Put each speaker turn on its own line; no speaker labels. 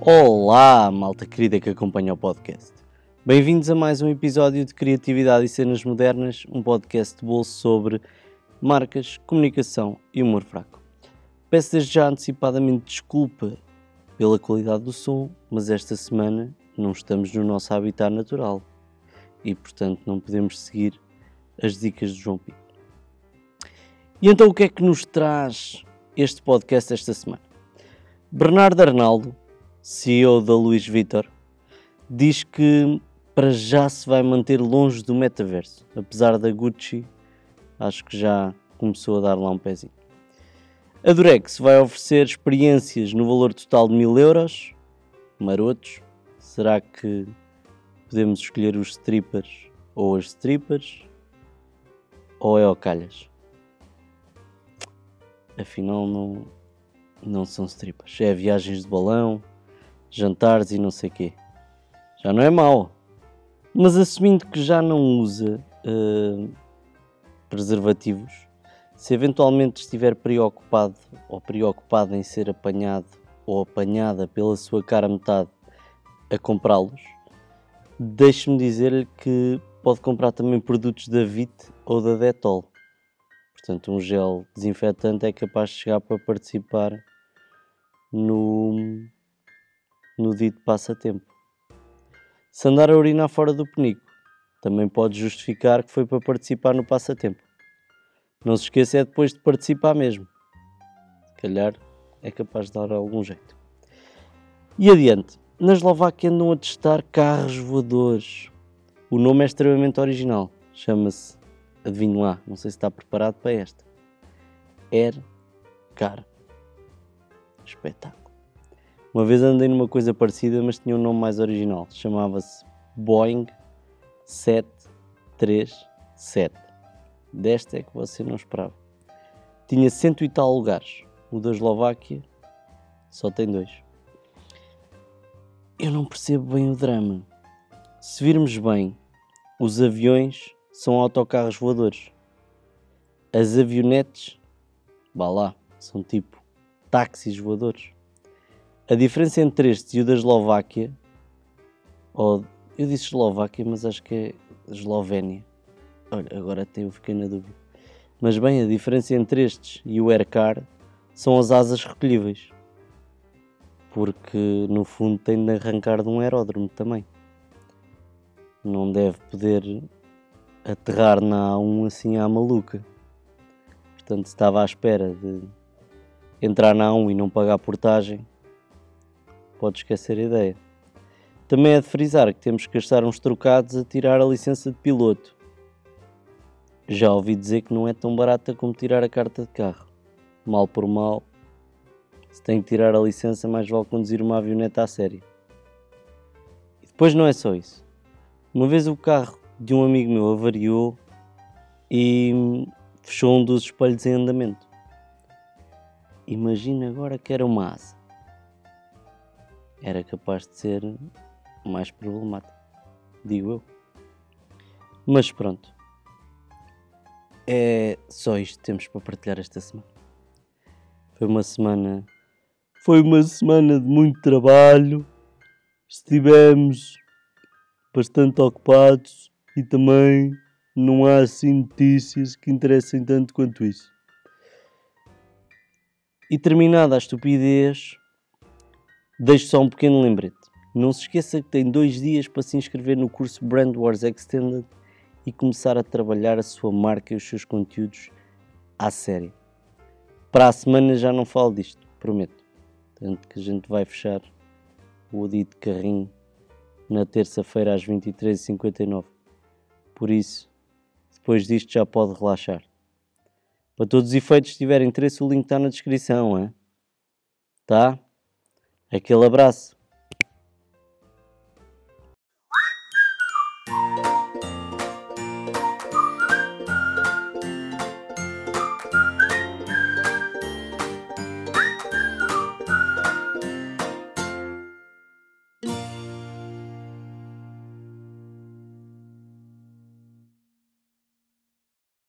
Olá, malta querida que acompanha o podcast. Bem-vindos a mais um episódio de Criatividade e Cenas Modernas, um podcast de bolso sobre marcas, comunicação e humor fraco. Peço desde já antecipadamente desculpa pela qualidade do som, mas esta semana não estamos no nosso habitat natural e, portanto, não podemos seguir as dicas de João Pinto. E então, o que é que nos traz este podcast esta semana? Bernardo Arnaldo, CEO da Luís Vitor, diz que para já se vai manter longe do metaverso, apesar da Gucci, acho que já começou a dar lá um pezinho. A Durex vai oferecer experiências no valor total de mil euros, marotos. Será que podemos escolher os strippers ou as strippers? Ou é o calhas? Afinal, não, não são strippers. É viagens de balão, jantares e não sei quê. Já não é mau. Mas assumindo que já não usa uh, preservativos, se eventualmente estiver preocupado ou preocupada em ser apanhado ou apanhada pela sua cara metade a comprá-los, deixe-me dizer-lhe que pode comprar também produtos da VIT ou da Dettol. Portanto, um gel desinfetante é capaz de chegar para participar no, no dito passatempo. Se andar a urinar fora do penico, também pode justificar que foi para participar no passatempo. Não se esqueça é depois de participar mesmo. Se calhar é capaz de dar algum jeito. E adiante, na Eslováquia andam a testar carros voadores. O nome é extremamente original. Chama-se, adivinho lá, não sei se está preparado para esta. Air Car. Espetáculo. Uma vez andei numa coisa parecida, mas tinha um nome mais original. Chamava-se Boeing 737. Desta é que você não esperava. Tinha cento e tal lugares. O da Eslováquia só tem dois. Eu não percebo bem o drama. Se virmos bem, os aviões são autocarros voadores. As avionetes, vá lá, são tipo táxis voadores. A diferença entre este e o da Eslováquia, ou eu disse Eslováquia, mas acho que é Eslovénia. Olha, agora até eu fiquei na dúvida. Mas bem, a diferença entre estes e o Aircar são as asas recolhíveis. Porque no fundo tem de arrancar de um aeródromo também. Não deve poder aterrar na A1 assim à maluca. Portanto, estava à espera de entrar na A1 e não pagar portagem, pode esquecer a ideia. Também é de frisar que temos que gastar uns trocados a tirar a licença de piloto. Já ouvi dizer que não é tão barata como tirar a carta de carro. Mal por mal, se tem que tirar a licença, mais vale conduzir uma avioneta a sério. E depois não é só isso. Uma vez o carro de um amigo meu avariou e fechou um dos espelhos em andamento. Imagina agora que era uma asa era capaz de ser mais problemático, digo eu. Mas pronto, é só isto que temos para partilhar esta semana. Foi uma semana, foi uma semana de muito trabalho. Estivemos bastante ocupados e também não há assim notícias que interessem tanto quanto isso. E terminada a estupidez, Deixo só um pequeno lembrete. Não se esqueça que tem dois dias para se inscrever no curso Brand Wars Extended e começar a trabalhar a sua marca e os seus conteúdos à série. Para a semana já não falo disto, prometo. Tanto que a gente vai fechar o dito carrinho na terça-feira às 23h59. Por isso, depois disto já pode relaxar. Para todos os efeitos, se tiver interesse, o link está na descrição, é? Tá? Aquele abraço.